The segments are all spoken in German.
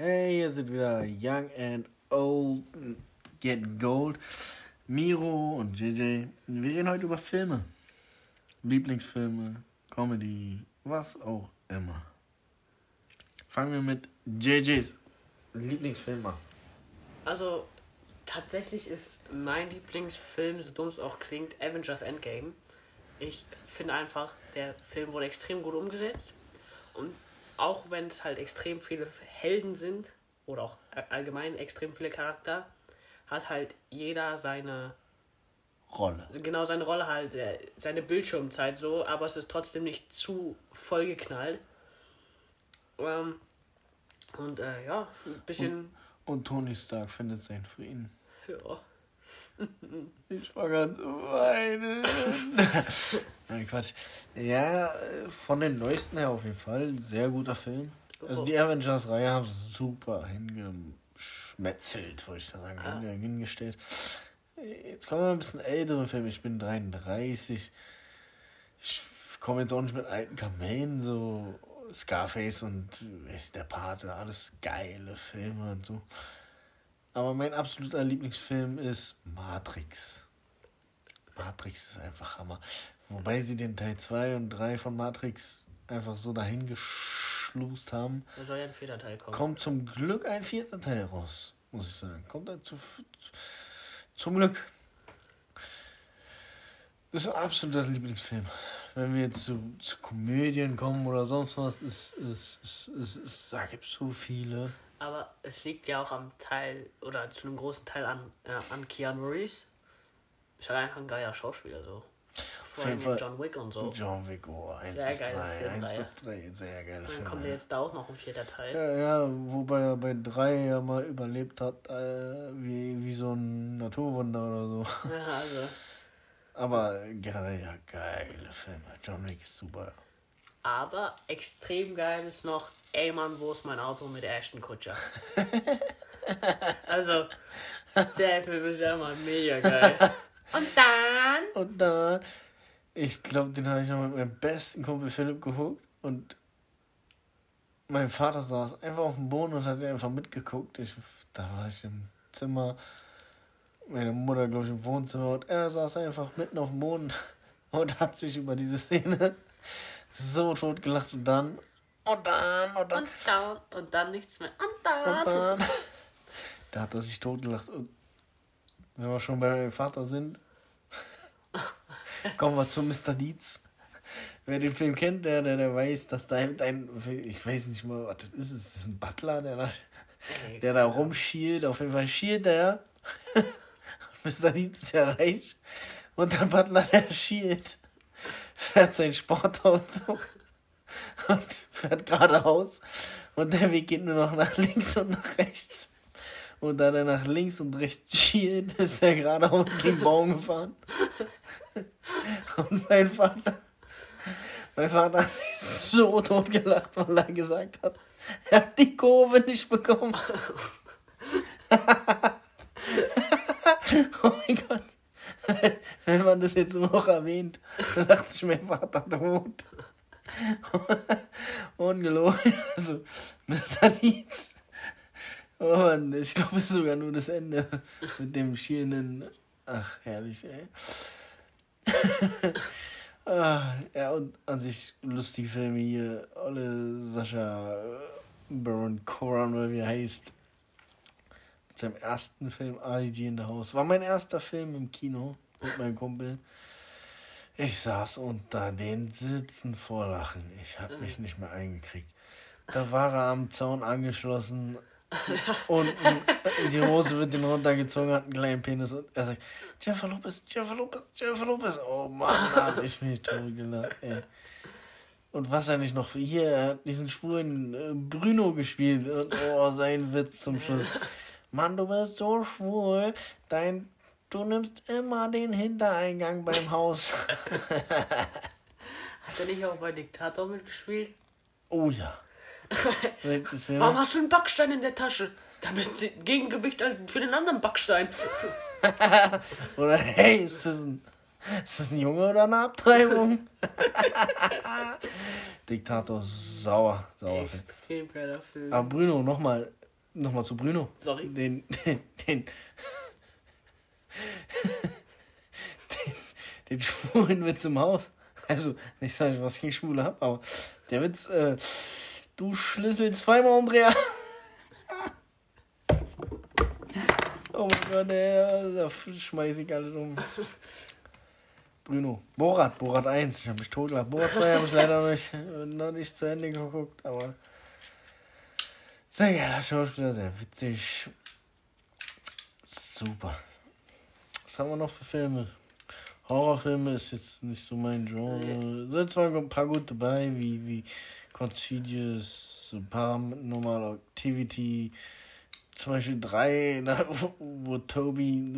Hey, hier sind wieder Young and Old Get Gold. Miro und JJ. Wir reden heute über Filme. Lieblingsfilme, Comedy, was auch immer. Fangen wir mit JJs Lieblingsfilm an. Also, tatsächlich ist mein Lieblingsfilm, so dumm es auch klingt, Avengers Endgame. Ich finde einfach, der Film wurde extrem gut umgesetzt. Und auch wenn es halt extrem viele Helden sind, oder auch allgemein extrem viele Charakter, hat halt jeder seine Rolle. Genau seine Rolle halt, äh, seine Bildschirmzeit so, aber es ist trotzdem nicht zu vollgeknallt. Ähm, und äh, ja, ein bisschen. Und, und Tony Stark findet seinen Frieden. Ja. Ich war ganz weinen. Nein, Quatsch. Ja, von den neuesten her auf jeden Fall. Sehr guter Film. Also die Avengers-Reihe haben super hingeschmetzelt, wollte ich sagen, ah. hingestellt. Jetzt kommen wir ein bisschen ältere Filme. Ich bin 33. Ich komme jetzt auch nicht mit alten Kamellen, so Scarface und der Pate, alles geile Filme und so. Aber mein absoluter Lieblingsfilm ist Matrix. Matrix ist einfach Hammer. Wobei sie den Teil 2 und 3 von Matrix einfach so dahin geschlust haben. Da soll ja ein vierter Teil kommen. Kommt zum Glück ein vierter Teil raus, muss ich sagen. Kommt dazu. Zum Glück. Das ist ein absoluter Lieblingsfilm. Wenn wir jetzt zu, zu Komödien kommen oder sonst was, ist, ist, ist, ist, ist, da gibt es so viele. Aber es liegt ja auch am Teil, oder zu einem großen Teil an, äh, an Keanu Reeves. Ist halt einfach ein geiler Schauspieler so. Vor allem John Wick und so. John Wick, oh, 1 sehr bis geile 3, Filmreihe. 1 bis 3, sehr geile Dann kommt ja jetzt da auch noch ein vierter Teil. Ja, ja wobei er bei 3 ja mal überlebt hat, äh, wie, wie so ein Naturwunder oder so. Ja, also. Aber generell ja geile Filme. John Wick ist super. Aber extrem geil ist noch, ey Mann, wo ist mein Auto mit Ashton Kutscher? also, der Film ist ja mal mega geil. Und dann? Und dann, ich glaube, den habe ich noch mit meinem besten Kumpel Philipp geguckt und mein Vater saß einfach auf dem Boden und hat einfach mitgeguckt. Ich, da war ich im Zimmer, meine Mutter, glaube ich, im Wohnzimmer und er saß einfach mitten auf dem Boden und hat sich über diese Szene so tot gelacht und dann und dann und dann und dann und dann nichts mehr und dann, und dann. da hat er sich tot gelacht und wenn wir schon bei meinem Vater sind, kommen wir zu Mr. Dietz. Wer den Film kennt, der, der, der weiß, dass da ein, ich weiß nicht mal, was das ist, ist das ein Butler, der da, der da rumschielt, auf jeden Fall schielt der. Mr. Dietz ist ja reich. Und der Butler, der schielt, fährt sein Sportauto und fährt geradeaus. Und der Weg geht nur noch nach links und nach rechts. Und da er nach links und rechts schielt, ist er geradeaus gegen Baum gefahren. Und mein Vater, mein Vater hat sich so tot gelacht, weil er gesagt hat, er hat die Kurve nicht bekommen. oh mein Gott. Wenn man das jetzt noch erwähnt, dann lacht sich mein Vater tot. Ungelogen. Also, Mr. Leeds Oh Mann, ich glaube, es ist sogar nur das Ende mit dem schierenden. Ach, herrlich, ey. ah, ja, und an sich lustige Filme hier. Olle Sascha Baron Coran, oder wie er heißt. Mit seinem ersten Film, Ali G in the House. War mein erster Film im Kino mit meinem Kumpel. Ich saß unter den Sitzen vor Lachen. Ich hab mich nicht mehr eingekriegt. Da war er am Zaun angeschlossen und die Hose wird den runtergezogen, hat einen kleinen Penis und er sagt, Jennifer Lopez, Jennifer Lopez, Jennifer Lopez. Oh Mann, hab ich mich tot gelacht, ey. Und was er nicht noch, hier, er hat diesen schwulen äh, Bruno gespielt und oh, sein Witz zum Schluss. Mann, du bist so schwul, dein, du nimmst immer den Hintereingang beim Haus. hat er nicht auch bei Diktator mitgespielt? Oh ja. Warum hast du einen Backstein in der Tasche? Damit Gegengewicht für den anderen Backstein. oder hey, ist das ein, ist das ein Junge oder eine Abtreibung? Diktator sauer. sauer Extrem geiler Film. Aber Bruno, nochmal, nochmal zu Bruno. Sorry. Den, den, den, den, den schwulen Witz im Haus. Also, nicht sagen, was ich gegen Schwule hab, aber der Witz, äh, du Schlüssel zweimal umdrehen. oh mein Gott, ey, da schmeiß ich alles um. Bruno. Borat, Borat 1, ich hab mich totgelacht. Borat 2 habe ich leider noch nicht, noch nicht zu Ende geguckt, aber sehr geiler Schauspieler, sehr witzig. Super. Was haben wir noch für Filme? Horrorfilme ist jetzt nicht so mein Genre. Sind zwar ein paar gut dabei, wie, wie Contagious, Paranormal Activity, zum Beispiel drei, wo, Toby,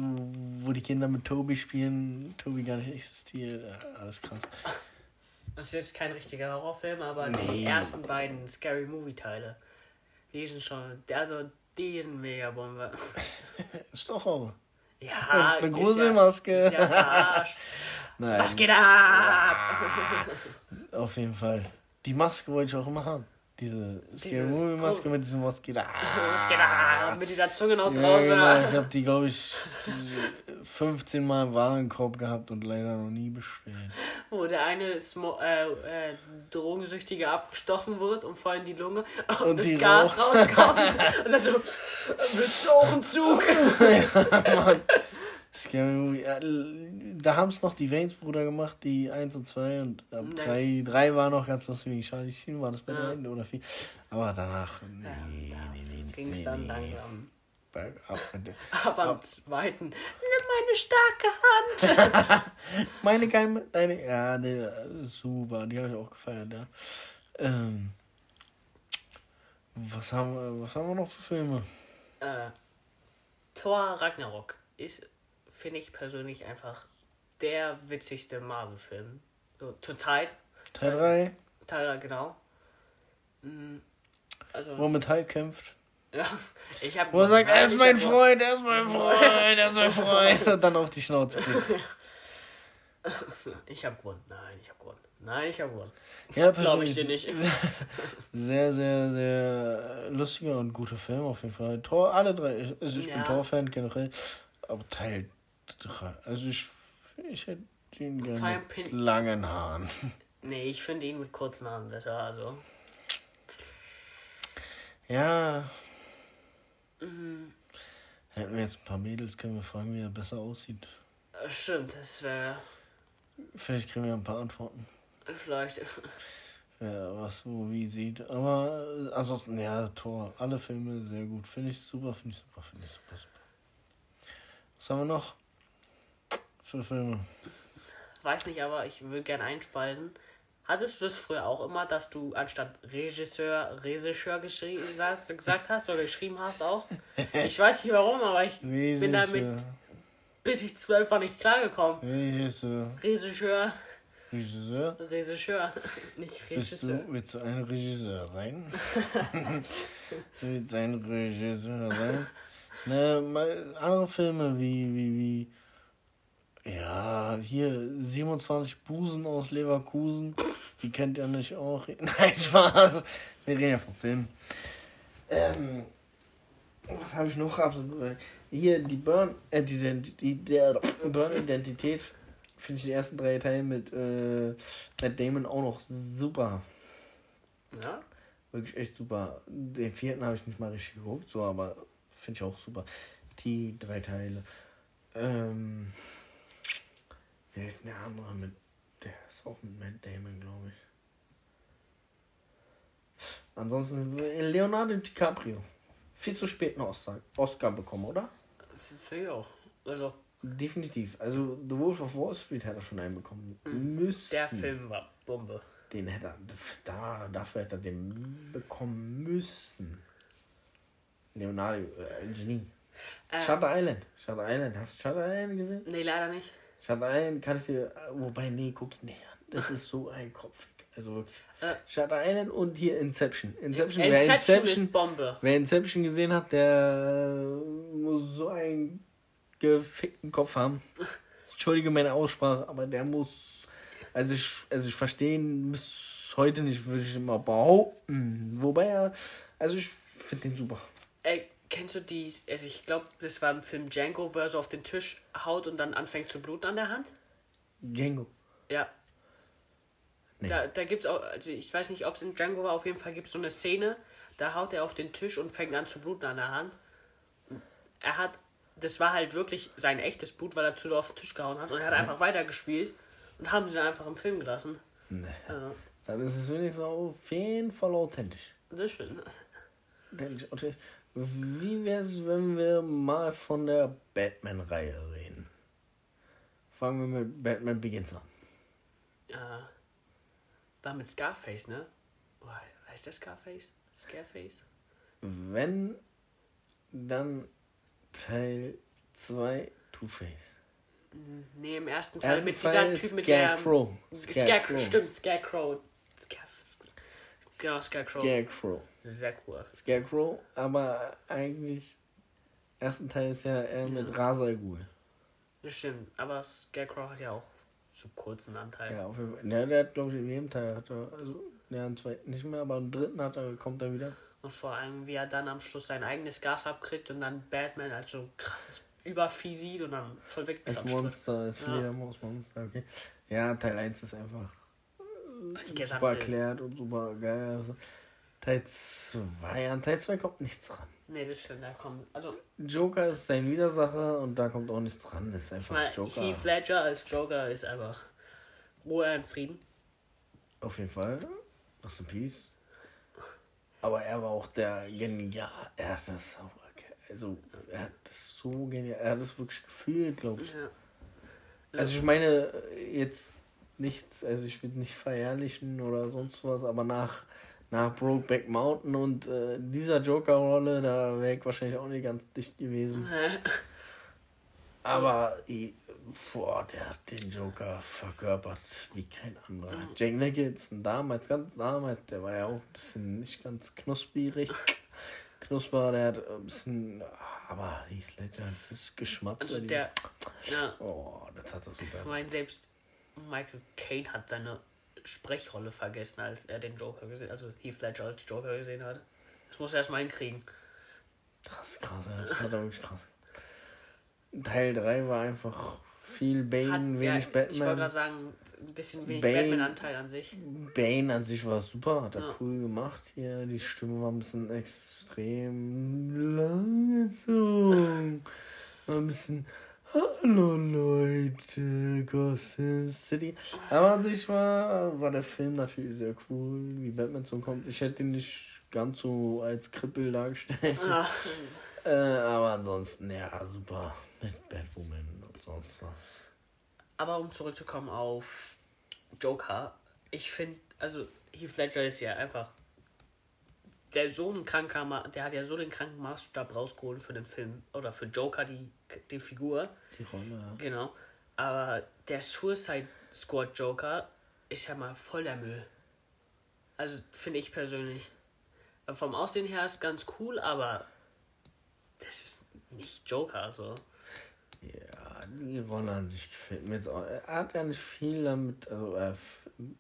wo die Kinder mit Toby spielen, Toby gar nicht existiert. Ja, alles krass. Das ist jetzt kein richtiger Horrorfilm, aber die Nee. ersten beiden Scary Movie Teile, die sind schon, also die sind mega Bombe. Ist doch Horror. Ja, Eine ist Gruselmaske. Ja, ist ja verarscht. Nein. Was geht ab? Auf jeden Fall. Die Maske wollte ich auch immer haben. Diese Scary Movie Maske oh. mit diesem geht ab? Mit dieser Zunge noch Ja, draußen. genau. Ich habe die, glaube ich, 15 Mal im Warenkorb gehabt und leider noch nie bestellt. Wo der eine Smo äh, äh, Drogensüchtige abgestochen wird und voll in die Lunge und, Und das Gas rauskommt. und dann so, willst du auch einen Zug? Mann. Scary Movie. Ja, da haben es noch die Waynes-Brüder gemacht, die 1 und 2 und ab Ja. 3, 3 war noch ganz lustig wegen Charlie Sheen, war das bei Ja. oder 4. Aber danach, nee, Ja, nee, da nee, nee, Ging es nee, dann nee. langsam. Bergab mit dem- Aber am zweiten, nimm meine starke Hand. Meine geheime, deine, ja, nee, super, die habe ich auch gefeiert, ja. Ähm, was haben wir, was haben wir noch für Filme? äh, Thor Ragnarok ist, finde ich persönlich einfach der witzigste Marvel-Film. So, zur Zeit. Teil 3, Teil, genau. Mm, Also, wo er mit Hulk kämpft. ja, ich habe. Wo er sagt, er ist mein Freund, er ist mein Freund, er ist mein Freund. Und dann auf die Schnauze. Ich habe gewonnen. Nein, ich habe gewonnen. Nein, ich habe gewonnen. Ja, Glaube ich dir nicht. Sehr, sehr, sehr lustiger und guter Film auf jeden Fall. Tor, alle drei. Ich, ich bin Ja. Tor-Fan generell. Aber Teil 3. Also ich, ich hätte ihn gerne mit langen Haaren. Nee, ich finde ihn mit kurzen Haaren besser. Also, Ja, mhm, hätten wir jetzt ein paar Mädels, können wir fragen, wie er besser aussieht. äh, stimmt, das wäre Vielleicht kriegen wir ein paar Antworten. vielleicht. Wer was wo wie sieht. Aber äh, ansonsten, ja, Tor. Alle Filme sehr gut. Finde ich super, finde ich super, finde ich super, super. Was haben wir noch? Für Filme. Weiß nicht, aber ich würde gerne einspeisen. Hattest du das früher auch immer, dass du anstatt Regisseur, Regisseur geschrieben, sagst- gesagt hast oder geschrieben hast auch? Ich weiß nicht warum, aber ich bin damit, Regisseur. bis ich zwölf war, nicht klargekommen. Regisseur. Regisseur, Regisseur. Regisseur, nicht Bist Regisseur. du, willst du ein Regisseur sein? du willst ein Regisseur sein? Ne, andere Filme wie, wie, wie, ja, hier 27 Busen aus Leverkusen. Die kennt ihr nicht auch. Nein, Spaß. Wir reden ja vom Film. Ähm, was habe ich noch absolut? Hier, die Burn, äh, der Burn-Identität finde ich die ersten drei Teile mit äh, Matt Damon auch noch super. Ja? Wirklich echt super. Den vierten habe ich nicht mal richtig geguckt, so, aber finde ich auch super. Die drei Teile. Ähm, wer ist der andere mit? Der ist auch mit Matt Damon, glaube ich. Ansonsten Leonardo DiCaprio. Viel zu spät einen Oscar, Oscar bekommen, oder? Finde ich auch. Also, Definitiv. Also The Wolf of Wall Street hätte er schon einen bekommen müssen. der Film war Bombe. Den hätte er, da, dafür hätte er den bekommen müssen. Leonardo, äh, Genie. Äh, Shutter Island. Shutter Island. Hast du Shutter Island gesehen? nee, leider nicht. Shutter Island kann ich dir, wobei, nee, guck ich nicht an. Das ist so ein Kopfig. Also wirklich. Äh. Shutter Island und hier Inception. Inception, Inception, wer Inception, ist Bombe. wer Inception gesehen hat, der äh, muss so einen gefickten Kopf haben. Entschuldige meine Aussprache, aber der muss. Also ich, also ich verstehe ihn bis heute nicht, würde ich immer behaupten. Wobei er. Also ich finde den super. Äh, kennst du die, also ich glaube, das war im Film Django, wo er so auf den Tisch haut und dann anfängt zu bluten an der Hand? Django. Ja. Nee. Da, da gibt's auch, also ich weiß nicht, ob es in Django war, auf jeden Fall gibt es so eine Szene, da haut er auf den Tisch und fängt an zu bluten an der Hand. Er hat, das war halt wirklich sein echtes Blut, weil er zu auf den Tisch gehauen hat und er hat einfach weitergespielt und haben sie dann einfach im Film gelassen. Nee. Also, Dann ist es wenigstens auf jeden Fall authentisch. das ist schön. Authentisch, authentisch. Wie wäre es, wenn wir mal von der Batman-Reihe reden? Fangen wir mit Batman Begins an. Ja. War mit Scarface, ne? Heißt der Scarface? Scarface? Wenn dann Teil 2 Two-Face. Nee, im ersten Teil Ersten mit Teil dieser Typ mit der. Scarecrow. Scarecrow. Stimmt, Scarecrow. Scar genau, Scarecrow. Scarecrow. Sehr cool. Scarecrow, aber eigentlich ersten Teil ist ja eher mit Ra's al Ghul. Das stimmt, aber Scarecrow hat ja auch so kurzen Anteil. Ja, auf jeden Fall. Ja, der hat, glaube ich, in jedem Teil hat er, also, ja, im zweiten nicht mehr, aber im dritten hat er, kommt er wieder. Und vor allem, wie er dann am Schluss sein eigenes Gas abkriegt und dann Batman als so krasses Übervieh sieht und dann voll Als wegklatscht wird. Monster, als Ja. Fledermaus-Monster, okay. Ja, Teil 1 ist einfach Die super erklärt und super geil. Also, Teil 2, an Teil 2 kommt nichts ran. nee, das stimmt, da kommt. Also, Joker ist sein Widersacher und da kommt auch nichts dran. Das ist ich einfach meine, Joker. Heath Ledger als Joker ist einfach Ruhe und Frieden. Auf jeden Fall. Rest in Peace. Aber er war auch der genial. Er hat das auch. Also, er hat das so genial. Er hat das wirklich gefühlt, glaube ich. Ja. Also, ich meine, jetzt nichts. Also, ich will nicht verherrlichen oder sonst was, aber nach, nach Brokeback Mountain und äh, dieser Joker-Rolle, da wäre ich wahrscheinlich auch nicht ganz dicht gewesen. Aber, i- boah, der hat den Joker verkörpert wie kein anderer. Jack Nicholson damals, ganz damals, der war ja auch ein bisschen nicht ganz knusperig. Knusper, der hat ein bisschen, aber Heath Ledger, das ist Geschmatzer. Also der, ja, oh, das hat er ich super. meine, selbst Michael Caine hat seine Sprechrolle vergessen, als er den Joker gesehen also Heath Ledger als Joker gesehen hat. Das muss er erstmal hinkriegen. Krass, krass, ja, das hat er wirklich krass. Teil 3 war einfach viel Bane, Hat, ja, wenig ich wollte Batman. gerade sagen, ein bisschen wenig Batman-Anteil an sich. Bane an sich war super, hat er Ja. cool gemacht hier. Die Stimme war ein bisschen extrem langgezogen. War ein bisschen, hallo Leute, Gotham City. Aber an sich war, war der Film natürlich sehr cool, wie Batman so kommt. Ich hätte ihn nicht ganz so als Krippel dargestellt. Ja. Äh, aber ansonsten, ja, super. Mit Batwoman und sonst was. Aber um zurückzukommen auf Joker, ich finde, also Heath Ledger ist ja einfach der so ein kranker, Ma der hat ja so den kranken Maßstab rausgeholt für den Film oder für Joker die die Figur, Die Rolle, ja. genau. Aber der Suicide Squad Joker ist ja mal voll der Müll. Also finde ich persönlich. Vom Aussehen her ist ganz cool, aber das ist nicht Joker so. Ja, die Rolle an sich gefällt mir jetzt auch. Er hat ja nicht viel damit, also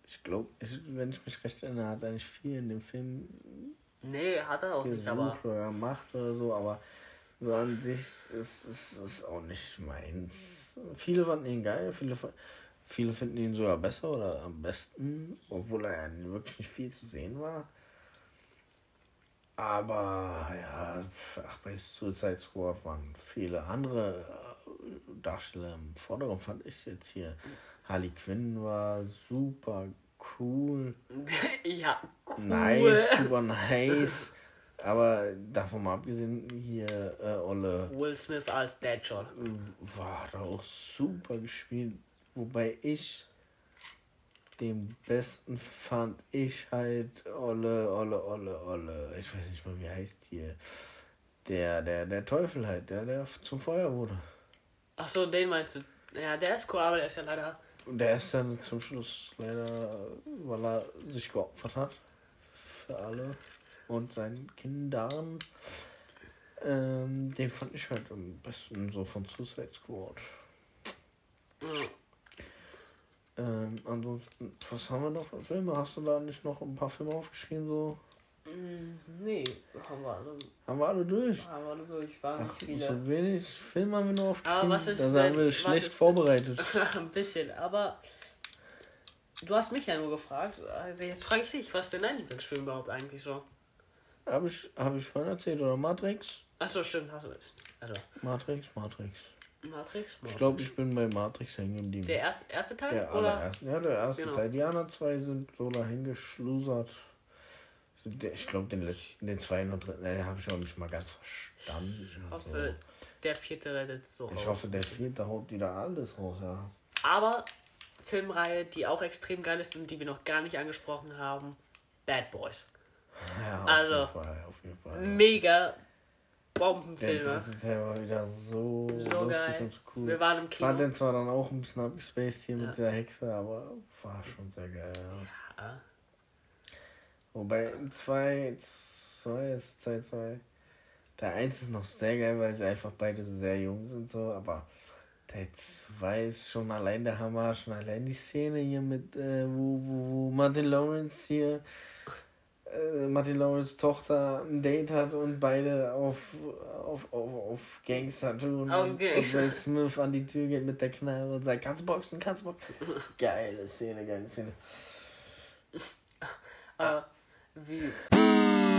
ich glaube, wenn ich mich recht erinnere, hat er nicht viel in dem Film Nee, hat er auch nicht, aber oder gemacht oder so, aber so an sich ist es ist auch nicht meins. Viele fanden ihn geil, viele, viele finden ihn sogar besser oder am besten, obwohl er ja wirklich nicht viel zu sehen war. Aber ja, ach, bei Suicide Squad waren viele andere äh, Darsteller im Vordergrund, fand ich jetzt hier. Harley Quinn war super cool. ja, cool. Nice, super nice. Aber davon mal abgesehen, hier äh, Olle Will Smith als Deadshot. war auch super gespielt. Wobei ich den besten fand ich halt Olle, Olle, Olle, Olle. Ich weiß nicht mal, wie heißt hier. Der, der, der Teufel halt, der, der zum Feuer wurde. Ach so, den meinst du? Ja, der ist cool, aber der ist ja leider. Und der ist dann zum Schluss leider, weil er sich geopfert hat. Für alle. Und seinen Kindern. Ähm, den fand ich halt am besten so von Suicide Squad. Ähm, ansonsten, was haben wir noch für Filme? Hast du da nicht noch ein paar Filme aufgeschrieben? So? Mm, nee, haben wir. Also, Haben wir alle durch. Haben wir alle durch, waren Ach, nicht viele. so wenig Film haben wir nur aufgeschrieben. Aber was ist da sind wir schlecht vorbereitet. Ein bisschen, aber du hast mich ja nur gefragt. Jetzt frage ich dich, was ist denn dein Lieblingsfilm überhaupt eigentlich so? Habe ich, hab ich vorhin erzählt, oder Matrix? Achso, stimmt, hast du das. Also, Matrix, Matrix. Matrix? Ich glaube, ich bin bei Matrix hängen geblieben. Der erste, erste Teil? Der oder? allererste. Ja, der erste Genau. Teil. Die anderen zwei sind so dahin geschlusert. Der- Ich glaube, den letzten, den zweiten und dritten, den habe ich auch nicht mal ganz verstanden. Ich Also, hoffe, der vierte rettet so ich raus. hoffe, der vierte haut wieder alles raus, ja. Aber Filmreihe, die auch extrem geil ist und die wir noch gar nicht angesprochen haben, Bad Boys. Ja, auf Also, jeden Fall, auf jeden Fall. Mega Der Bombenfilme. dritte Teil war wieder so, So geil. und so cool. Wir waren im Kino. den zwar dann auch ein bisschen abgespaced hier Ja. mit der Hexe, aber war schon sehr geil. Ja. Ja. Wobei 2, 2 ist 2, 2. Der 1 ist noch sehr geil, weil sie einfach beide sehr jung sind, so, aber der 2 ist schon allein der Hammer, schon allein die Szene hier mit, äh, wo, wo, wo Martin Lawrence hier, äh, Martin Lawrence Tochter ein Date hat und beide auf, auf, auf, auf Gangster tun. Auf und Gangster. Will Smith an die Tür geht mit der Knarre und sagt, kannst du boxen, kannst du boxen. Geile Szene, geile Szene. Aber wie.